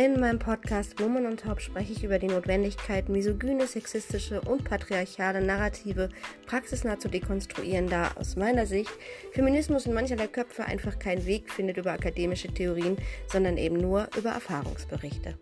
In meinem Podcast Woman on Top spreche ich über die Notwendigkeit, misogyne, sexistische und patriarchale Narrative praxisnah zu dekonstruieren, da aus meiner Sicht Feminismus in mancherlei Köpfe einfach keinen Weg findet über akademische Theorien, sondern eben nur über Erfahrungsberichte.